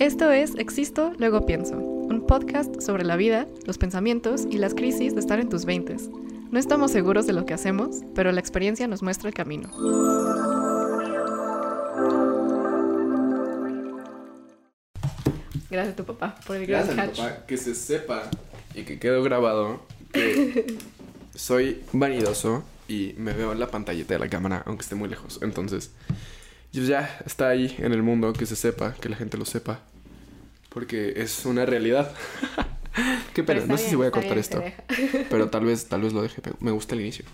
Esto es Existo, luego pienso, un podcast sobre la vida, los pensamientos y las crisis de estar en tus veintes. No estamos seguros de lo que hacemos, pero la experiencia nos muestra el camino. Gracias a tu papá por el gran Gracias, catch. papá. Que se sepa y que quedó grabado que soy vanidoso y me veo en la pantallita de la cámara, aunque esté muy lejos. Entonces, pues ya está ahí en el mundo, que se sepa, que la gente lo sepa. Porque es una realidad. Qué pena, no sé si voy a cortar esto. Pero tal vez, tal vez lo deje. Me gusta el inicio.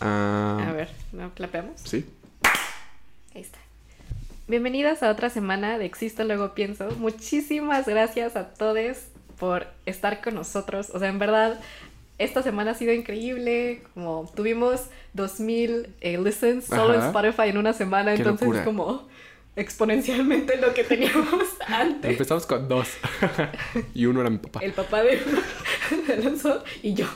Ah, A ver, ¿no clapeamos? Sí. Ahí está. Bienvenidas a otra semana de Existo, luego pienso. Muchísimas gracias a todos por estar con nosotros. O sea, en verdad, esta semana ha sido increíble. Como tuvimos 2000 eh, listens solo en. Spotify en una semana. Qué entonces, locura. como exponencialmente lo que teníamos antes. Empezamos con dos. y uno era mi papá. El papá de, Alonso y yo.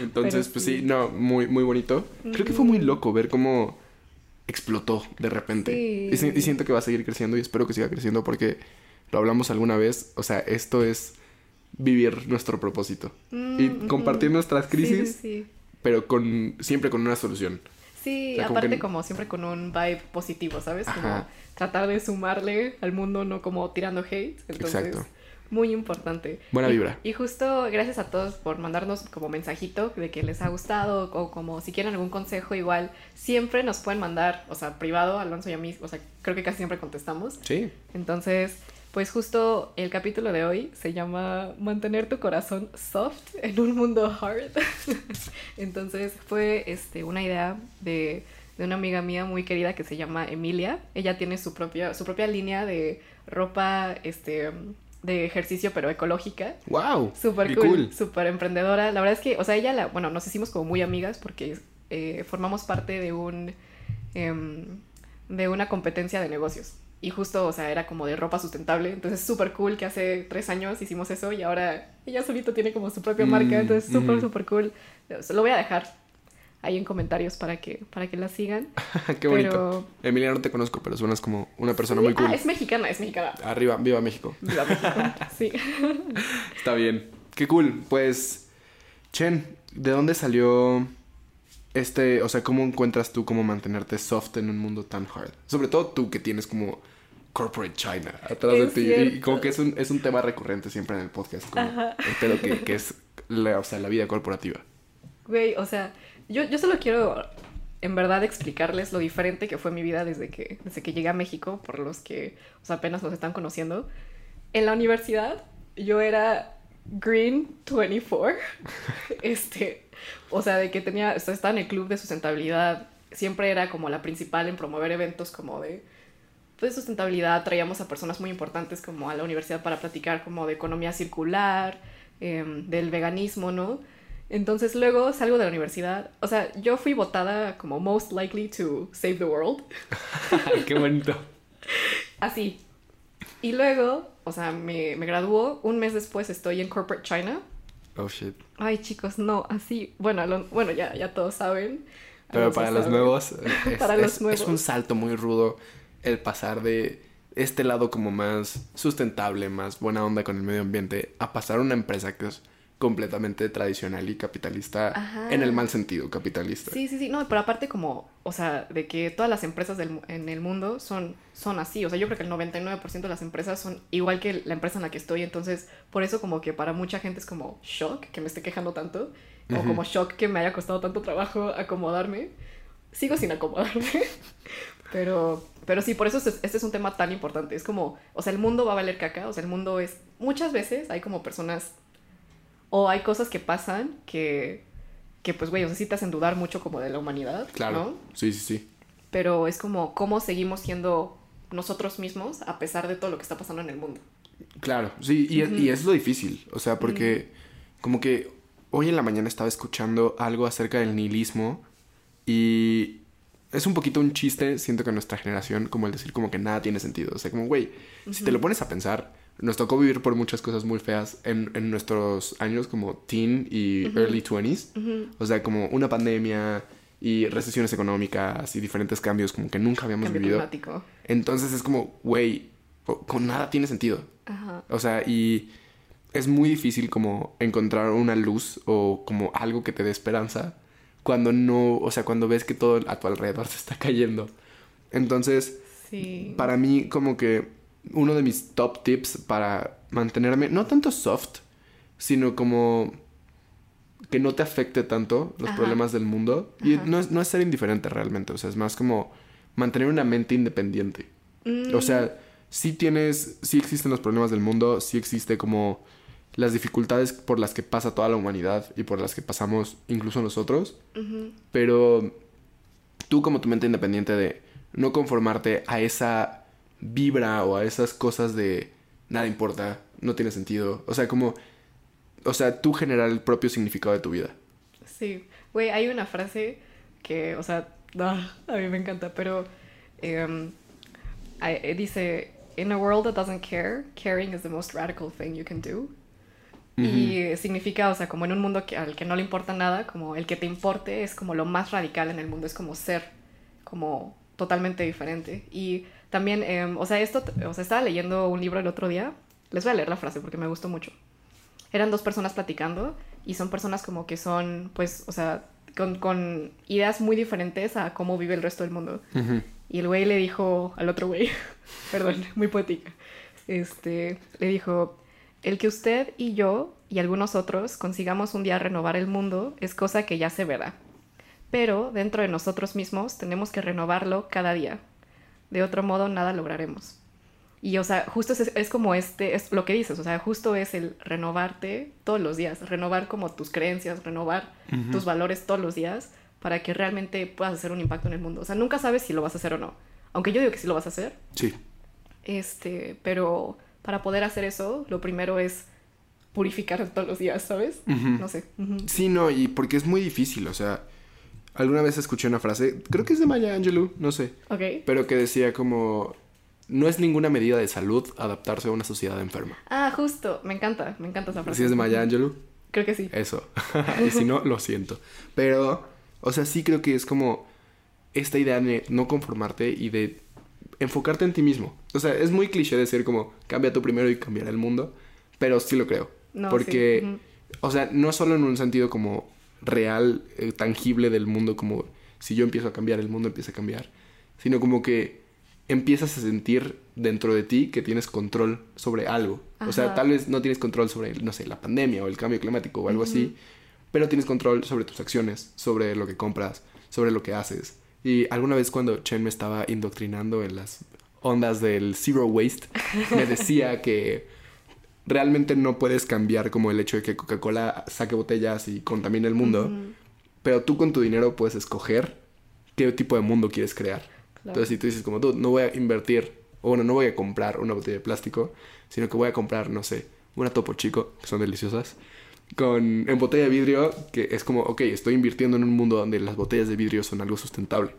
Entonces, Pero pues sí. sí, no, muy, muy bonito. Creo que fue muy loco ver cómo explotó de repente. Sí. Y, si- y siento que va a seguir creciendo y espero que siga creciendo porque lo hablamos alguna vez. O sea, esto es vivir nuestro propósito. y Mm, compartir nuestras crisis, sí. pero con siempre con una solución. Sí, O sea, como aparte que- como siempre con un vibe positivo, ¿sabes? Como Ajá. tratar de sumarle al mundo, no como tirando hate. Entonces, Exacto. muy importante. Buena Y- vibra. Y, justo gracias a todos por mandarnos como mensajito de que les ha gustado o como si quieren algún consejo igual, siempre nos pueden mandar, o sea, privado, Alonso y a mí, o sea, creo que casi siempre contestamos. Sí. Entonces, pues justo el capítulo de hoy se llama Mantener tu corazón soft en un mundo hard. Entonces fue este, una idea de, de una amiga mía muy querida que se llama Emilia. Ella tiene su propia, su propia línea de ropa este, de ejercicio pero ecológica. ¡Wow! Súper Qué cool, súper emprendedora. La verdad es que, o sea, ella, la, bueno, nos hicimos como muy amigas porque eh, formamos parte de un, em, de una competencia de negocios. Y justo, o sea, era como de ropa sustentable. Entonces, súper cool que hace tres años hicimos eso y ahora ella solito tiene como su propia marca. Mm, Entonces, súper, ujú. súper cool. Se lo voy a dejar ahí en comentarios para que, para que la sigan. Qué bonito. Pero- Emilia, no te conozco, pero suenas como una persona Sí, muy cool. Ah, es mexicana, es mexicana. Arriba, viva México. Viva México. Sí. Está bien. Qué cool. Pues, Chen, ¿de dónde salió este, o sea, cómo encuentras tú cómo mantenerte soft en un mundo tan hard? Sobre todo tú que tienes como corporate China atrás de Es ti. Y, como que es un, es un tema recurrente siempre en el podcast, como Ajá. el pedo que, que es la, o sea, la vida corporativa. Güey, o sea, yo, yo solo quiero en verdad explicarles lo diferente que fue mi vida desde que, desde que llegué a México, por los que o sea, apenas nos están conociendo. En la universidad yo era Green 24. este, o sea, de que tenía, o sea, estaba en el club de sustentabilidad. Siempre era como la principal en promover eventos como de pues, sustentabilidad. Traíamos a personas muy importantes como a la universidad para platicar como de economía circular, em, del veganismo, ¿no? Entonces luego salgo de la universidad. O sea, yo fui votada como most likely to save the world. Qué bonito. Así. Y luego, o sea, me, me graduó. Un mes después estoy en Corporate China. Oh, shit. Ay, chicos, no, así. Bueno, lo- bueno ya, ya todos saben. Pero para los nuevos, es, Para es- los es nuevos. un salto muy rudo el pasar de este lado como más sustentable, más buena onda con el medio ambiente, a pasar a una empresa que es completamente tradicional y capitalista Ajá. en el mal sentido, capitalista. Sí, sí, sí, no, pero aparte como, o sea, de que todas las empresas del en el mundo son, son así, o sea, yo creo que el 99% de las empresas son igual que la empresa en la que estoy, entonces, por eso como que para mucha gente es como shock que me esté quejando tanto, o como shock que me haya costado tanto trabajo acomodarme. Sigo sin acomodarme, pero, pero sí, por eso este, este es un tema tan importante, es como, o sea, el mundo va a valer caca, o sea, el mundo es, muchas veces hay como personas, o hay cosas que pasan que que pues, güey, o sea, sí te hacen dudar mucho como de la humanidad, Claro. ¿no? Sí, sí, sí. Pero es como cómo seguimos siendo nosotros mismos a pesar de todo lo que está pasando en el mundo. Claro, sí, y es lo difícil, o sea, porque como que hoy en la mañana estaba escuchando algo acerca del nihilismo y es un poquito un chiste, siento que en nuestra generación, como el decir como que nada tiene sentido, o sea, como, güey, si te lo pones a pensar, nos tocó vivir por muchas cosas muy feas en, en nuestros años como teen y early 20s, Ujú. o sea, como una pandemia y recesiones económicas y diferentes cambios como que nunca habíamos Cambio vivido. climático. Entonces es como, güey, con nada tiene sentido. Ajá. O sea, y es muy difícil como encontrar una luz o como algo que te dé esperanza cuando no, o sea, cuando ves que todo a tu alrededor se está cayendo. Entonces, Sí. para mí como que uno de mis top tips para mantenerme, no tanto soft, sino como que no te afecte tanto los Ajá. problemas del mundo. Y no es, no es ser indiferente realmente, o sea, es más como mantener una mente independiente. Mm, O sea, sí tienes, sí existen los problemas del mundo, sí existe como las dificultades por las que pasa toda la humanidad y por las que pasamos incluso nosotros, pero tú como tu mente independiente de no conformarte a esa vibra o a esas cosas de nada importa, no tiene sentido, o sea, como, o sea, tú generar el propio significado de tu vida. Sí, güey, hay una frase que, o sea, ah, a mí me encanta, pero em, I- eh, dice, in a world that doesn't care, caring is the most radical thing you can do. Y significa, o sea, como en un mundo que, al que no le importa nada, como el que te importe es como lo más radical en el mundo, es como ser como totalmente diferente. Y también, em, o sea, esto, o sea, estaba leyendo un libro el otro día, les voy a leer la frase porque me gustó mucho. Eran dos personas platicando y son personas como que son, pues, o sea, con, con ideas muy diferentes a cómo vive el resto del mundo. Ujú. Y el güey le dijo al otro güey, perdón, muy poética, este, le dijo, el que usted y yo y algunos otros consigamos un día renovar el mundo es cosa que ya se verá. Pero dentro de nosotros mismos tenemos que renovarlo cada día. De otro modo nada lograremos. Y o sea, justo es, es como este, es lo que dices, o sea, justo es el renovarte todos los días, renovar como tus creencias, renovar tus valores todos los días para que realmente puedas hacer un impacto en el mundo. O sea, nunca sabes si lo vas a hacer o no. Aunque yo digo que sí lo vas a hacer, Sí, este, pero para poder hacer eso, lo primero es purificar todos los días, ¿sabes? Ujú. No sé. Ujú. Sí, no, y porque es muy difícil, o sea, alguna vez escuché una frase, creo que es de Maya Angelou, no sé, Ok. pero que decía como, no es ninguna medida de salud adaptarse a una sociedad enferma. Ah, justo. Me encanta, me encanta esa frase. Así es de Maya Angelou, Creo que sí. eso. y si no, lo siento. Pero, o sea, sí creo que es como esta idea de no conformarte y de enfocarte en ti mismo. O sea, es muy cliché decir como, cambia tú primero y cambiará el mundo, pero sí lo creo. No, porque, sí, o sea, no solo en un sentido como real, eh, tangible del mundo, como si yo empiezo a cambiar, el mundo empieza a cambiar, sino como que empiezas a sentir dentro de ti que tienes control sobre algo. O sea, tal vez no tienes control sobre, no sé, la pandemia o el cambio climático o algo así, pero tienes control sobre tus acciones, sobre lo que compras, sobre lo que haces. Y alguna vez cuando Chen me estaba indoctrinando en las ondas del zero waste, me decía que realmente no puedes cambiar como el hecho de que Coca-Cola saque botellas y contamine el mundo, pero tú con tu dinero puedes escoger qué tipo de mundo quieres crear. Claro. Entonces, si tú dices como tú, no voy a invertir, o bueno, no voy a comprar una botella de plástico, sino que voy a comprar, no sé, una Topo Chico, que son deliciosas, con, en botella de vidrio, que es como, ok, estoy invirtiendo en un mundo donde las botellas de vidrio son algo sustentable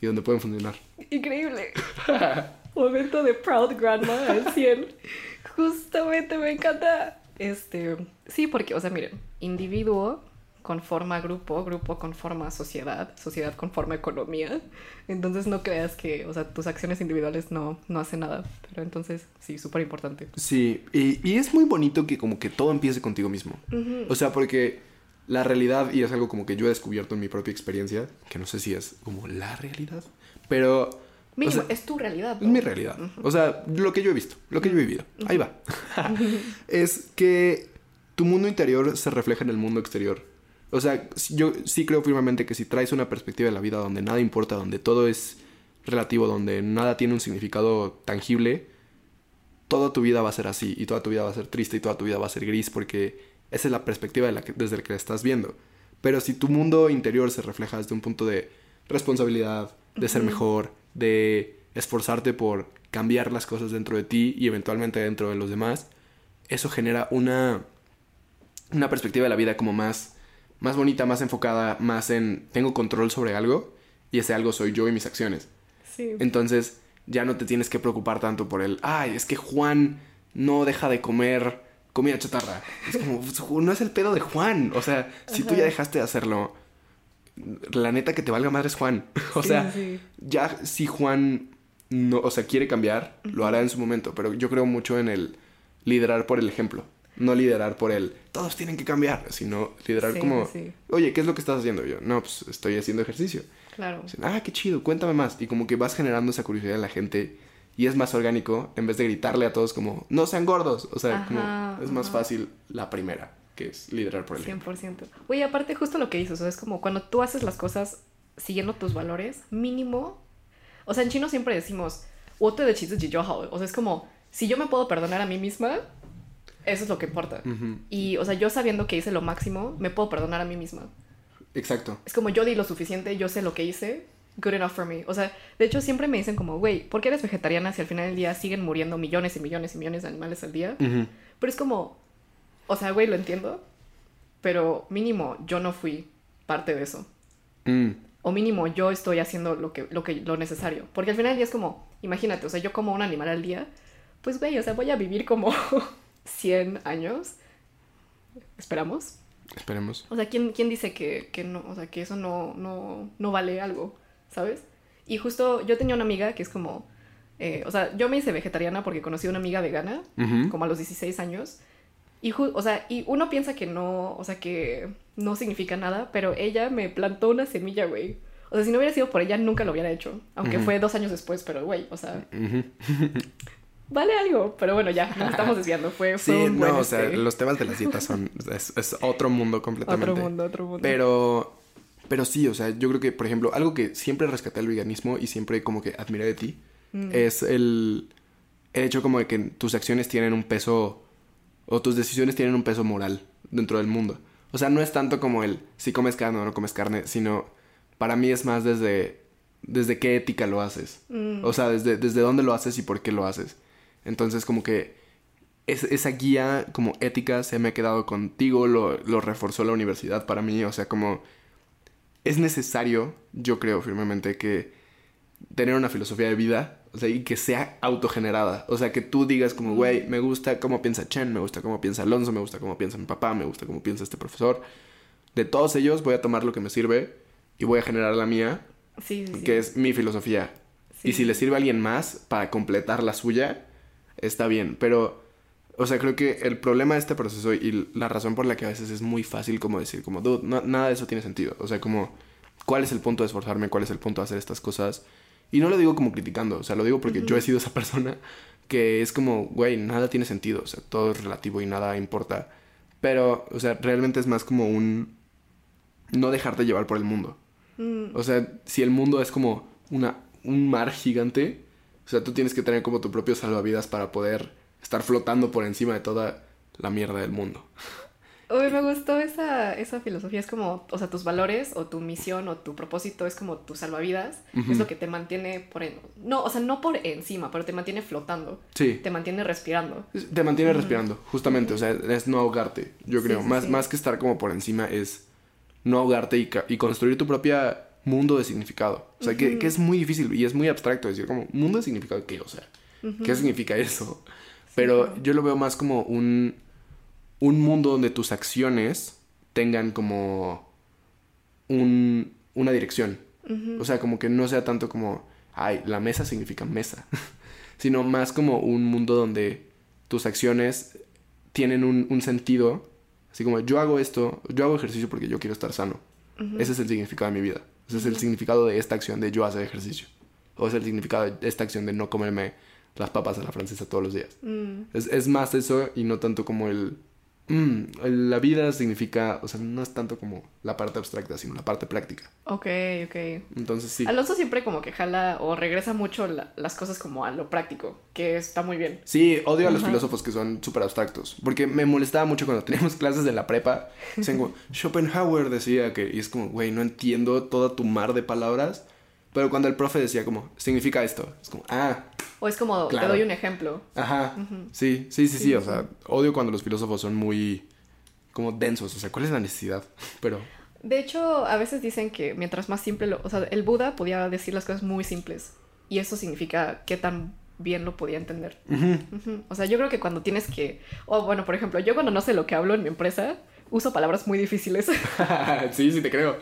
y donde pueden funcionar. Increíble. Momento de Proud Grandma al 100. Justamente me encanta. Este, sí, porque, o sea, miren, individuo conforma grupo, grupo conforma sociedad, sociedad conforma economía. Entonces no creas que, o sea, tus acciones individuales no, no hacen nada. Pero entonces, sí, súper importante. Sí, y, y es muy bonito que como que todo empiece contigo mismo. O sea, porque la realidad, y es algo como que yo he descubierto en mi propia experiencia, que no sé si es como la realidad, pero... o Mínimo, sea, es tu realidad. es mi realidad. O sea, lo que yo he visto, lo que yo he vivido. Ahí va. es que tu mundo interior se refleja en el mundo exterior. O sea, yo sí creo firmemente que si traes una perspectiva de la vida donde nada importa, donde todo es relativo, donde nada tiene un significado tangible, toda tu vida va a ser así y toda tu vida va a ser triste y toda tu vida va a ser gris porque esa es la perspectiva de la que- desde la que la estás viendo. Pero si tu mundo interior se refleja desde un punto de responsabilidad, de ser mejor, de esforzarte por cambiar las cosas dentro de ti y eventualmente dentro de los demás, eso genera una, una perspectiva de la vida como más, más bonita, más enfocada, más en tengo control sobre algo y ese algo soy yo y mis acciones. Sí. Entonces ya no te tienes que preocupar tanto por el, ay, es que Juan no deja de comer comida chatarra. Es como, "Pues, no es el pedo de Juan. O sea, si tú ya dejaste de hacerlo, la neta que te valga madre es Juan. o Sí, sea, sí. ya si Juan no, o sea, quiere cambiar, lo hará en su momento, pero yo creo mucho en el liderar por el ejemplo. No liderar por el, todos tienen que cambiar, sino liderar Sí, como, oye, ¿qué es lo que estás haciendo? Yo, no, pues estoy haciendo ejercicio. Claro. Dicen, ah, qué chido, cuéntame más. Y como que vas generando esa curiosidad en la gente y es más orgánico en vez de gritarle a todos como, no sean gordos. O sea, Ajá, como es más fácil la primera, que es liderar por el 100%. Güey, aparte justo lo que dices, o sea, es como cuando tú haces las cosas siguiendo tus valores, mínimo, o sea, en chino siempre decimos, o sea, es como, si yo me puedo perdonar a mí misma, eso es lo que importa. Y, o sea, yo sabiendo que hice lo máximo, me puedo perdonar a mí misma. Exacto. Es como yo di lo suficiente, yo sé lo que hice, good enough for me. O sea, de hecho siempre me dicen como, güey, ¿por qué eres vegetariana si al final del día siguen muriendo millones y millones y millones de animales al día? Pero es como, o sea, güey, lo entiendo, pero mínimo yo no fui parte de eso. Mm, O mínimo yo estoy haciendo lo que, lo que, lo necesario. Porque al final del día es como, imagínate, o sea, yo como un animal al día, pues güey, o sea, voy a vivir como 100 años. Esperamos. Esperemos. O sea, ¿quién, quién dice que, que no, o sea, que eso no, no, no vale algo, ¿sabes? Y justo yo tenía una amiga que es como, eh, o sea, yo me hice vegetariana porque conocí a una amiga vegana, como a los 16 años. Y, o sea, y uno piensa que no, o sea, que no significa nada, pero ella me plantó una semilla, güey. O sea, si no hubiera sido por ella, nunca lo hubiera hecho. Aunque fue dos años después, pero, güey, o sea, vale algo. Pero bueno, ya, nos estamos desviando. Fue, Sí, fue un no, buen, o sea, este, los temas de las dietas son, es, es otro mundo completamente. otro mundo, otro mundo. Pero, pero sí, o sea, yo creo que, por ejemplo, algo que siempre rescaté del veganismo y siempre como que admiré de ti Mm. es el, el hecho como de que tus acciones tienen un peso o tus decisiones tienen un peso moral dentro del mundo. O sea, no es tanto como el si comes carne o no comes carne, sino para mí es más desde, desde qué ética lo haces. Mm. O sea, desde, desde dónde lo haces y por qué lo haces. Entonces, como que es- esa guía como ética se me ha quedado contigo, lo, lo reforzó la universidad para mí. O sea, como es necesario, yo creo firmemente, que tener una filosofía de vida, o sea, y que sea autogenerada. O sea, que tú digas como, güey, me gusta cómo piensa Chen, me gusta cómo piensa Alonso, me gusta cómo piensa mi papá, me gusta cómo piensa este profesor. De todos ellos voy a tomar lo que me sirve y voy a generar la mía, Sí, sí, sí. que es mi filosofía. Y si le sirve a alguien más para completar la suya, está bien. Pero, o sea, creo que el problema de este proceso y la razón por la que a veces es muy fácil como decir, como, dude, no- nada de eso tiene sentido. O sea, como, ¿cuál es el punto de esforzarme? ¿Cuál es el punto de hacer estas cosas? Y no lo digo como criticando, o sea, lo digo porque yo he sido esa persona que es como, güey, nada tiene sentido, o sea, todo es relativo y nada importa. Pero, o sea, realmente es más como un no dejarte llevar por el mundo. Mm, O sea, si el mundo es como una, un mar gigante, o sea, tú tienes que tener como tu propio salvavidas para poder estar flotando por encima de toda la mierda del mundo. Uy, me gustó esa, esa filosofía. Es como, o sea, tus valores o tu misión o tu propósito es como tu salvavidas. Ujú. Es lo que te mantiene por... En... No, o sea, no por encima, pero te mantiene flotando. Sí. Te mantiene respirando. Te mantiene respirando, justamente, o sea, es no ahogarte, yo creo. sí, más, sí. más que estar como por encima es no ahogarte y, y construir tu propia mundo de significado. O sea, que, que es muy difícil y es muy abstracto decir como, mundo de significado, ¿qué? O sea, ¿qué significa eso? Pero yo lo veo más como un, un mundo donde tus acciones tengan como un, una dirección. O sea, como que no sea tanto como, ay, la mesa significa mesa, sino más como un mundo donde tus acciones tienen un, un sentido, así como yo hago esto, yo hago ejercicio porque yo quiero estar sano. Ese es el significado de mi vida. Ese es el significado de esta acción de yo hacer ejercicio. O es el significado de esta acción de no comerme las papas a la francesa todos los días. Mm, Es, es más eso y no tanto como el, mm, La vida significa, o sea, no es tanto como la parte abstracta, sino la parte práctica. ok, ok. Entonces sí. Alonso siempre como que jala o regresa mucho la- las cosas como a lo práctico, que está muy bien. Sí, odio a los filósofos que son súper abstractos. Porque me molestaba mucho cuando teníamos clases de la prepa. Como, Schopenhauer decía que... Y es como, güey, no entiendo toda tu mar de palabras. Pero cuando el profe decía como, significa esto. Es como, ah, O es como, Claro. te doy un ejemplo. ajá. Sí, sí, sí, sí. Sí, O sea, odio cuando los filósofos son muy... Como densos. O sea, ¿cuál es la necesidad? Pero... De hecho, a veces dicen que mientras más simple lo... O sea, el Buda podía decir las cosas muy simples. Y eso significa qué tan bien lo podía entender. O sea, yo creo que cuando tienes que... O bueno, por ejemplo, yo cuando no sé lo que hablo en mi empresa, uso palabras muy difíciles. sí, sí, te creo.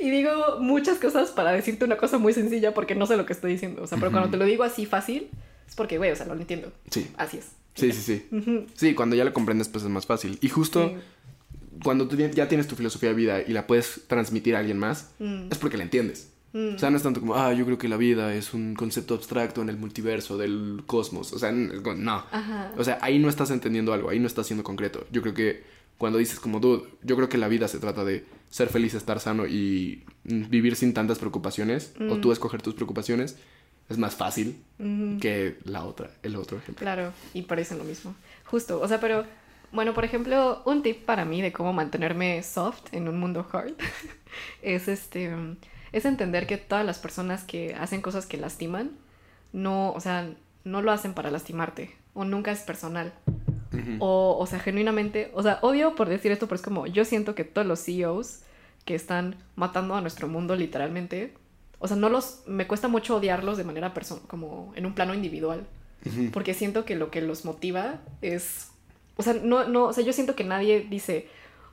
y digo muchas cosas para decirte una cosa muy sencilla porque no sé lo que estoy diciendo. O sea, pero cuando te lo digo así fácil, es porque, güey, o sea, lo entiendo. Sí. Así es. Sí, sí, sí. Sí, cuando ya lo comprendes, pues es más fácil. Y justo Sí. cuando tú ya tienes tu filosofía de vida y la puedes transmitir a alguien más, Mm. es porque la entiendes. O sea, no es tanto como, ah, yo creo que la vida es un concepto abstracto en el multiverso del cosmos. O sea, no. Ajá. O sea, ahí no estás entendiendo algo, ahí no estás siendo concreto. Yo creo que cuando dices como, dude, yo creo que la vida se trata de ser feliz, estar sano y vivir sin tantas preocupaciones, o Mm. tú escoger tus preocupaciones, es más fácil que la otra, el otro ejemplo. Claro, y parecen lo mismo. Justo, o sea, pero bueno, por ejemplo, un tip para mí de cómo mantenerme soft en un mundo hard es este es entender que todas las personas que hacen cosas que lastiman no, o sea, no lo hacen para lastimarte o nunca es personal. O, o sea, genuinamente, o sea, odio por decir esto, pero es como yo siento que todos los CEOs que están matando a nuestro mundo literalmente, o sea, no los me cuesta mucho odiarlos de manera personal, como en un plano individual porque siento que lo que los motiva es, o sea, no, no, o sea, yo siento que nadie dice,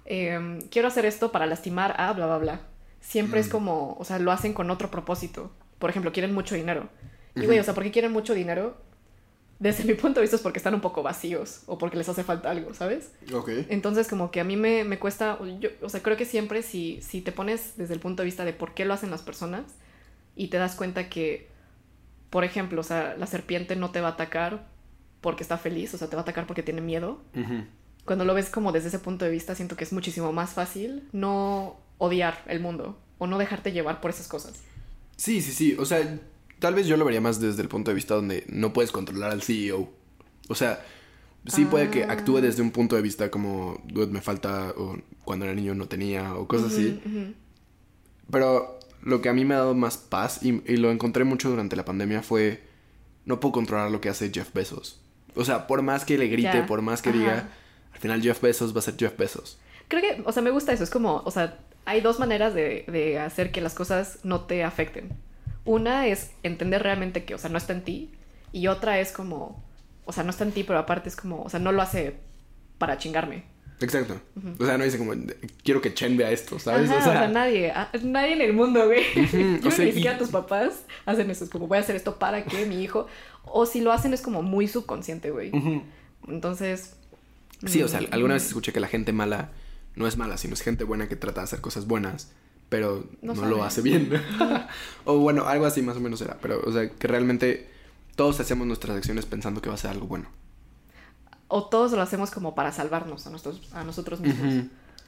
em, quiero hacer esto para lastimar a bla, bla, bla. Siempre es como, o sea, lo hacen con otro propósito. Por ejemplo, quieren mucho dinero. Y güey, o sea, ¿por qué quieren mucho dinero? Desde mi punto de vista es porque están un poco vacíos o porque les hace falta algo, ¿sabes? Ok. Entonces como que a mí me, me cuesta, yo, o sea, creo que siempre si, si te pones desde el punto de vista de por qué lo hacen las personas y te das cuenta que, por ejemplo, o sea, la serpiente no te va a atacar porque está feliz, o sea, te va a atacar porque tiene miedo. Cuando lo ves como desde ese punto de vista, siento que es muchísimo más fácil no odiar el mundo o no dejarte llevar por esas cosas. Sí, sí, sí. O sea, tal vez yo lo vería más desde el punto de vista donde no puedes controlar al CEO. O sea, sí puede que Ah. actúe desde un punto de vista como, dude, me falta, o cuando era niño no tenía, o cosas así. Pero lo que a mí me ha dado más paz, y, y lo encontré mucho durante la pandemia, fue, no puedo controlar lo que hace Jeff Bezos. O sea, por más que le grite, por más que Ajá. diga, al final Jeff Bezos va a ser Jeff Bezos. Creo que, o sea, me gusta eso. Es como, o sea, hay dos maneras de, de hacer que las cosas no te afecten. Una es entender realmente que, o sea, no está en ti. Y otra es como, o sea, no está en ti, pero aparte es como, o sea, no lo hace para chingarme. Exacto. O sea, no dice como, quiero que Chen vea esto, ¿sabes? Ajá, o sea, nadie, a- nadie en el mundo, güey. Yo o sea, ni y- siquiera tus papás hacen eso. Es como, voy a hacer esto para que mi hijo. O si lo hacen es como muy subconsciente, güey. Entonces. Sí, o sea, mm, alguna vez escuché que la gente mala no es mala, sino es gente buena que trata de hacer cosas buenas, pero No lo hace bien. o bueno, algo así más o menos era, pero o sea, que realmente todos hacemos nuestras acciones pensando que va a ser algo bueno. O todos lo hacemos como para salvarnos a, nosotros, a nosotros mismos.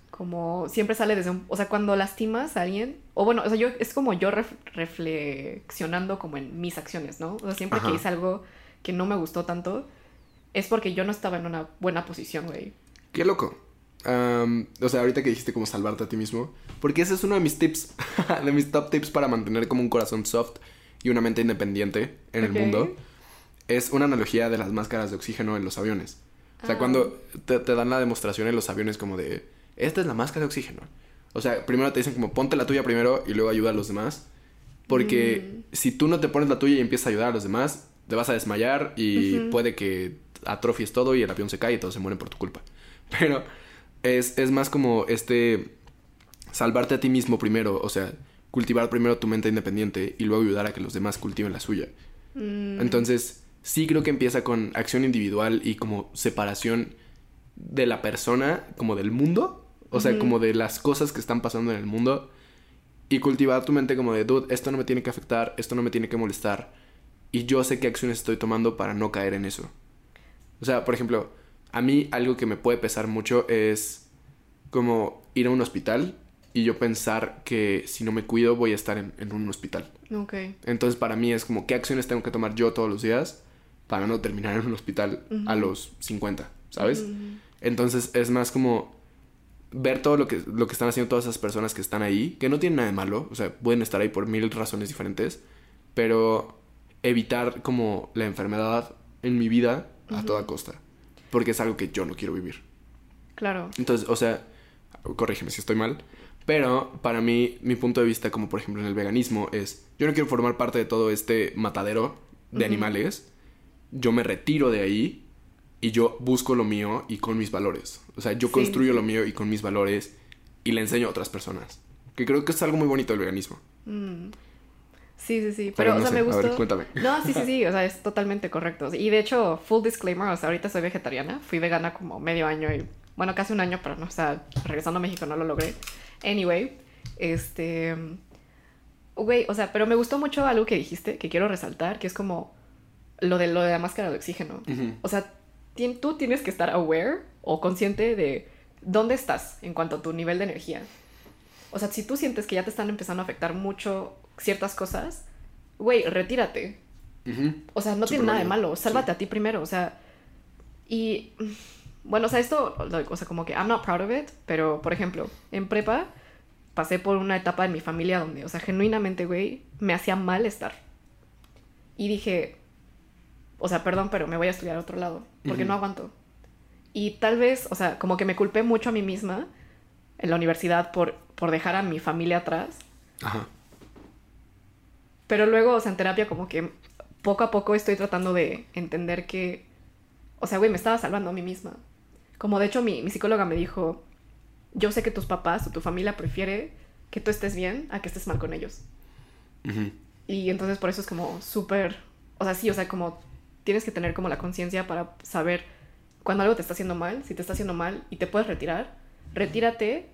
Como siempre sale desde un... O sea, cuando lastimas a alguien... O bueno, o sea, yo es como yo ref- reflexionando como en mis acciones, ¿no? O sea, siempre Ajá. que hice algo que no me gustó tanto, es porque yo no estaba en una buena posición, güey. Qué loco. O sea, ahorita que dijiste como salvarte a ti mismo, porque ese es uno de mis tips, de mis top tips para mantener como un corazón soft y una mente independiente en el mundo, es una analogía de las máscaras de oxígeno en los aviones. O sea, Ah. cuando te, te dan la demostración en los aviones como de, esta es la máscara de oxígeno. O sea, primero te dicen como ponte la tuya primero y luego ayuda a los demás. Porque si tú no te pones la tuya y empiezas a ayudar a los demás, te vas a desmayar y puede que atrofies todo y el avión se cae y todos se mueren por tu culpa. Pero es, es más como este salvarte a ti mismo primero, o sea, cultivar primero tu mente independiente y luego ayudar a que los demás cultiven la suya. Mm, Entonces, sí creo que empieza con acción individual y como separación de la persona, como del mundo, o sea, como de las cosas que están pasando en el mundo y cultivar tu mente como de, dude, esto no me tiene que afectar, esto no me tiene que molestar y yo sé qué acciones estoy tomando para no caer en eso. O sea, por ejemplo, a mí algo que me puede pesar mucho es como ir a un hospital y yo pensar que si no me cuido voy a estar en, en un hospital. ok. Entonces para mí es como qué acciones tengo que tomar yo todos los días para no terminar en un hospital a los 50, ¿sabes? Entonces es más como ver todo lo que, lo que están haciendo todas esas personas que están ahí, que no tienen nada de malo, o sea, pueden estar ahí por mil razones diferentes, pero evitar como la enfermedad en mi vida a toda costa, porque es algo que yo no quiero vivir. Claro. Entonces, o sea, corrígeme si estoy mal, pero para mí, mi punto de vista, como por ejemplo en el veganismo, es, yo no quiero formar parte de todo este matadero de Ujú. animales, yo me retiro de ahí y yo busco lo mío y con mis valores. O sea, yo Sí. construyo lo mío y con mis valores y le enseño a otras personas. Que creo que es algo muy bonito del veganismo. Mm. Sí, sí, sí. Pero Pero, o sea, sé, me a gustó. ver, cuéntame. No, sí, sí, sí. O sea, es totalmente correcto. Y de hecho, full disclaimer, o sea, ahorita soy vegetariana. Fui vegana como medio año y, bueno, casi un año, pero no, o sea, regresando a México no lo logré. Anyway, este. Güey, o sea, pero me gustó mucho algo que dijiste, que quiero resaltar, que es como lo de, lo de la máscara de oxígeno. O sea, tú tienes que estar aware o consciente de dónde estás en cuanto a tu nivel de energía. O sea, si tú sientes que ya te están empezando a afectar mucho ciertas cosas, güey, retírate. Ujú. O sea, no Súper tiene nada de malo. Sálvate sí. a ti primero. O sea, y bueno, o sea, esto, o sea, como que I'm not proud of it, pero por ejemplo, en prepa pasé por una etapa en mi familia donde, o sea, genuinamente, güey, me hacía mal estar. Y dije, o sea, perdón, pero me voy a estudiar a otro lado, porque Ujú. no aguanto. Y tal vez, o sea, como que me culpé mucho a mí misma en la universidad por, por dejar a mi familia atrás. Ajá. Pero luego, o sea, en terapia como que poco a poco estoy tratando de entender que, o sea, güey, me estaba salvando a mí misma. Como de hecho mi, mi psicóloga me dijo, yo sé que tus papás o tu familia prefiere que tú estés bien a que estés mal con ellos. Ujú. Y entonces por eso es como súper, o sea, sí, o sea, como tienes que tener como la conciencia para saber cuando algo te está haciendo mal, si te está haciendo mal y te puedes retirar, retírate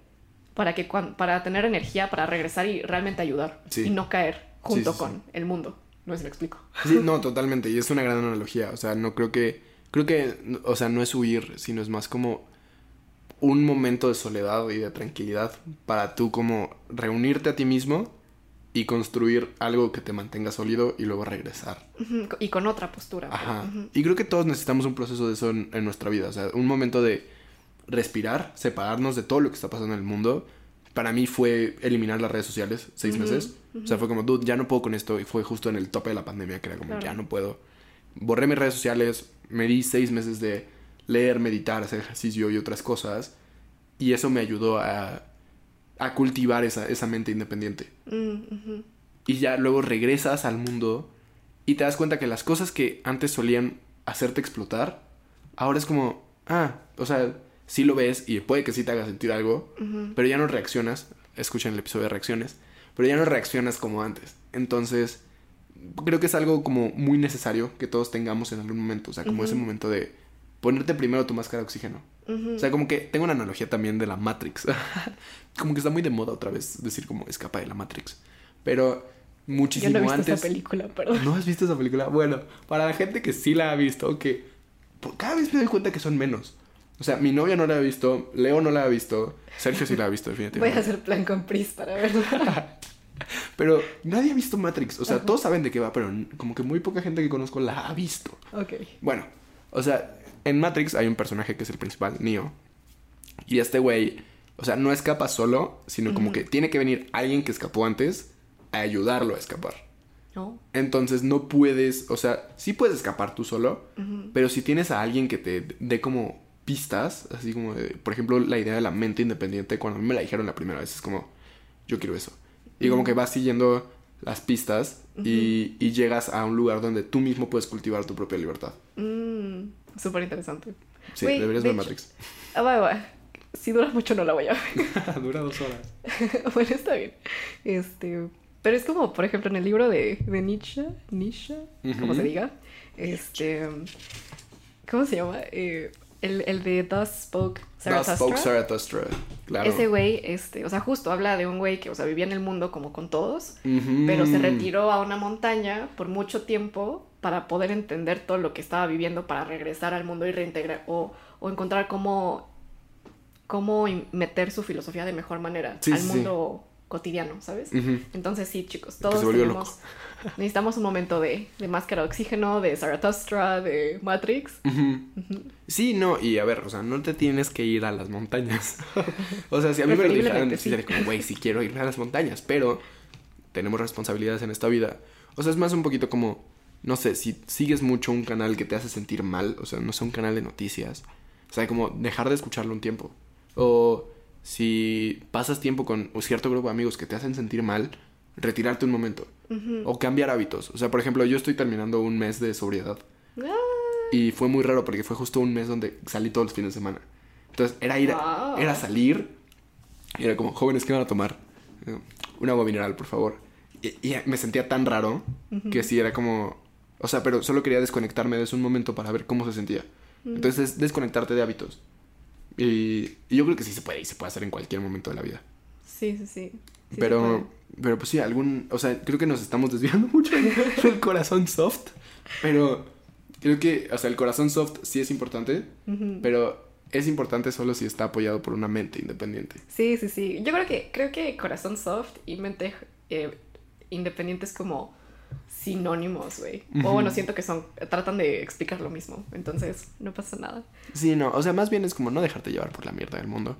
para que para tener energía para regresar y realmente ayudar Sí. y no caer junto Sí, sí, sí. con el mundo. No sé si me explico. Sí, no, totalmente. Y es una gran analogía. O sea, no creo que. Creo que, o sea, no es huir, sino es más como un momento de soledad y de tranquilidad para tú como reunirte a ti mismo y construir algo que te mantenga sólido y luego regresar. Y con otra postura. Ajá. Y creo que todos necesitamos un proceso de eso en, en nuestra vida. O sea, un momento de respirar, separarnos de todo lo que está pasando en el mundo. Para mí fue eliminar las redes sociales seis meses. O sea, fue como, dude, ya no puedo con esto. Y fue justo en el tope de la pandemia que era como, Claro. ya no puedo. Borré mis redes sociales, me di seis meses de leer, meditar, hacer ejercicio y otras cosas. Y eso me ayudó a, a cultivar esa, esa mente independiente. Mm. Y ya luego regresas al mundo y te das cuenta que las cosas que antes solían hacerte explotar, ahora es como, ah, o sea, sí lo ves y puede que sí te haga sentir algo, pero ya no reaccionas. Escuchen el episodio de reacciones, pero ya no reaccionas como antes. Entonces, creo que es algo como muy necesario que todos tengamos en algún momento, o sea, como ese momento de ponerte primero tu máscara de oxígeno. Ujú. O sea, como que tengo una analogía también de la Matrix. como que está muy de moda otra vez decir como escapa de la Matrix. Pero Yo muchísimo no he visto antes. esa película, perdón. ¿No has visto esa película? Bueno, para la gente que sí la ha visto, que cada vez me doy cuenta que son menos. O sea, mi novia no la ha visto, Leo no la ha visto, Sergio sí la ha visto, Voy a definitivamente. hacer plan con Pris para verla. Pero nadie ha visto Matrix. O sea, Ajá. todos saben de qué va, pero como que muy poca gente que conozco la ha visto. ok. Bueno, o sea, en Matrix hay un personaje que es el principal, Neo. Y este güey, o sea, no escapa solo, sino como que tiene que venir alguien que escapó antes a ayudarlo a escapar. No. Entonces no puedes, o sea, sí puedes escapar tú solo, pero si tienes a alguien que te dé como pistas, así como de, por ejemplo, la idea de la mente independiente, cuando a mí me la dijeron la primera vez, es como, yo quiero eso. Y como que vas siguiendo las pistas y, y llegas a un lugar donde tú mismo puedes cultivar tu propia libertad. Mm, Súper interesante. Sí, deberías de ver hecho- Matrix. Ah, va, va. Si dura mucho no la voy a ver. Dura dos horas. bueno, está bien. Este, pero es como, por ejemplo, en el libro de, de Nietzsche, Nietzsche, como se diga, este, ¿cómo se llama? Eh, el, el de Thus Spoke Thus Zarathustra. spoke Zarathustra. Claro. Ese güey, este, o sea, justo habla de un güey que, o sea, vivía en el mundo como con todos, pero se retiró a una montaña por mucho tiempo para poder entender todo lo que estaba viviendo para regresar al mundo y reintegrar o, o encontrar cómo, cómo meter su filosofía de mejor manera Sí, al sí. mundo cotidiano, ¿sabes? Entonces sí, chicos, Que todos tenemos, necesitamos un momento de, de máscara de oxígeno, de Zarathustra, de Matrix. Sí, no, y a ver, o sea, no te tienes que ir a las montañas. o sea, si a mí me lo dijeran, sí, sí. como, güey, si quiero irme a las montañas, pero tenemos responsabilidades en esta vida. O sea, es más un poquito como, no sé, si sigues mucho un canal que te hace sentir mal, o sea, no sé, un canal de noticias, o sea, como dejar de escucharlo un tiempo. O si pasas tiempo con un cierto grupo de amigos que te hacen sentir mal, retirarte un momento. O cambiar hábitos. O sea, por ejemplo, yo estoy terminando un mes de sobriedad. Ah, Y fue muy raro porque fue justo un mes donde salí todos los fines de semana. Entonces era ir, a- Wow. era salir y era como, jóvenes, ¿qué van a tomar? Eh, Un agua mineral, por favor. Y, y me sentía tan raro que sí era como, o sea, pero solo quería desconectarme de eso un momento para ver cómo se sentía. Entonces es desconectarte de hábitos. Y, y yo creo que sí se puede y se puede hacer en cualquier momento de la vida. Sí, sí, sí. Pero, pero pues sí, algún, o sea, creo que nos estamos desviando mucho del corazón soft. Pero creo que, o sea, el corazón soft sí es importante, pero es importante solo si está apoyado por una mente independiente. Sí, sí, sí. Yo creo que, creo que corazón soft y mente eh, independiente es como sinónimos, güey. O bueno, siento que son, tratan de explicar lo mismo. Entonces, no pasa nada. Sí, no, o sea, más bien es como no dejarte llevar por la mierda del mundo.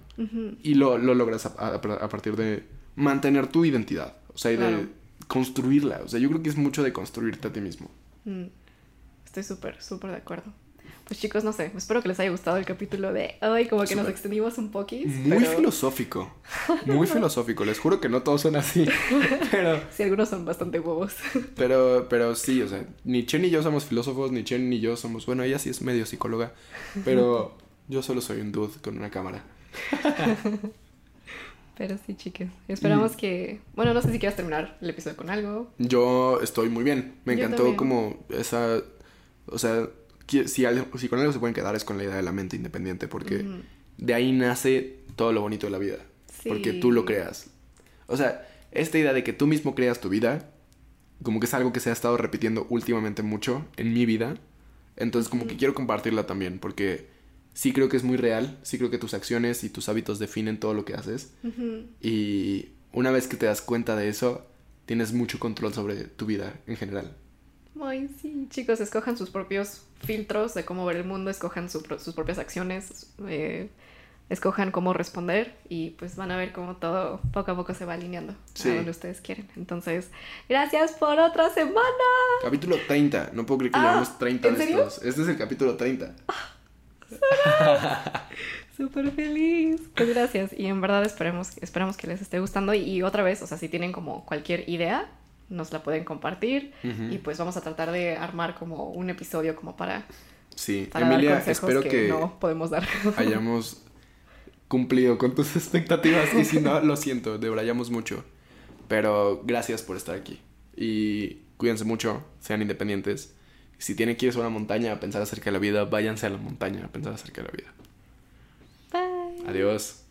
Y lo, lo logras a, a- a partir de mantener tu identidad, o sea, y Claro. de construirla. O sea, yo creo que es mucho de construirte a ti mismo. Mm. Estoy súper, súper de acuerdo. Pues chicos, no sé, espero que les haya gustado el capítulo de hoy, como que nos extendimos un poquis. Muy pero filosófico. Muy filosófico. Les juro que no todos son así. Pero, Sí, algunos son bastante huevos. pero, pero sí, o sea, ni Chen ni yo somos filósofos, ni Chen ni yo somos. Bueno, ella sí es medio psicóloga. Pero yo solo soy un dude con una cámara. Pero sí, chicos. Esperamos Mm. que. Bueno, no sé si quieras terminar el episodio con algo. Yo estoy muy bien. Me encantó como esa. O sea, si, algo- si con algo se pueden quedar es con la idea de la mente independiente, porque de ahí nace todo lo bonito de la vida. Sí. Porque tú lo creas. O sea, esta idea de que tú mismo creas tu vida, como que es algo que se ha estado repitiendo últimamente mucho en mi vida. Entonces, como que quiero compartirla también, porque sí creo que es muy real. Sí creo que tus acciones y tus hábitos definen todo lo que haces. Y una vez que te das cuenta de eso, tienes mucho control sobre tu vida en general. Ay, sí, chicos, escojan sus propios filtros de cómo ver el mundo, escojan su sus propias acciones, eh, escojan cómo responder y pues van a ver cómo todo poco a poco se va alineando Sí. a donde ustedes quieren. Entonces, gracias por otra semana. Capítulo 30. No puedo creer que Ah, llevamos 30 ¿en de estos. Este es el capítulo 30. Súper feliz. Pues gracias. Y en verdad esperemos, esperamos que les esté gustando. Y, y otra vez, o sea, si tienen como cualquier idea, nos la pueden compartir. Y pues vamos a tratar de armar como un episodio como para, Sí, para Emilia, dar consejos espero que, que, no podemos dar. hayamos cumplido con tus expectativas. Y si no, lo siento, debrayamos mucho. Pero gracias por estar aquí. Y cuídense mucho, sean independientes. Si tienen que irse a una montaña a pensar acerca de la vida, váyanse a la montaña a pensar acerca de la vida. Bye. Adiós.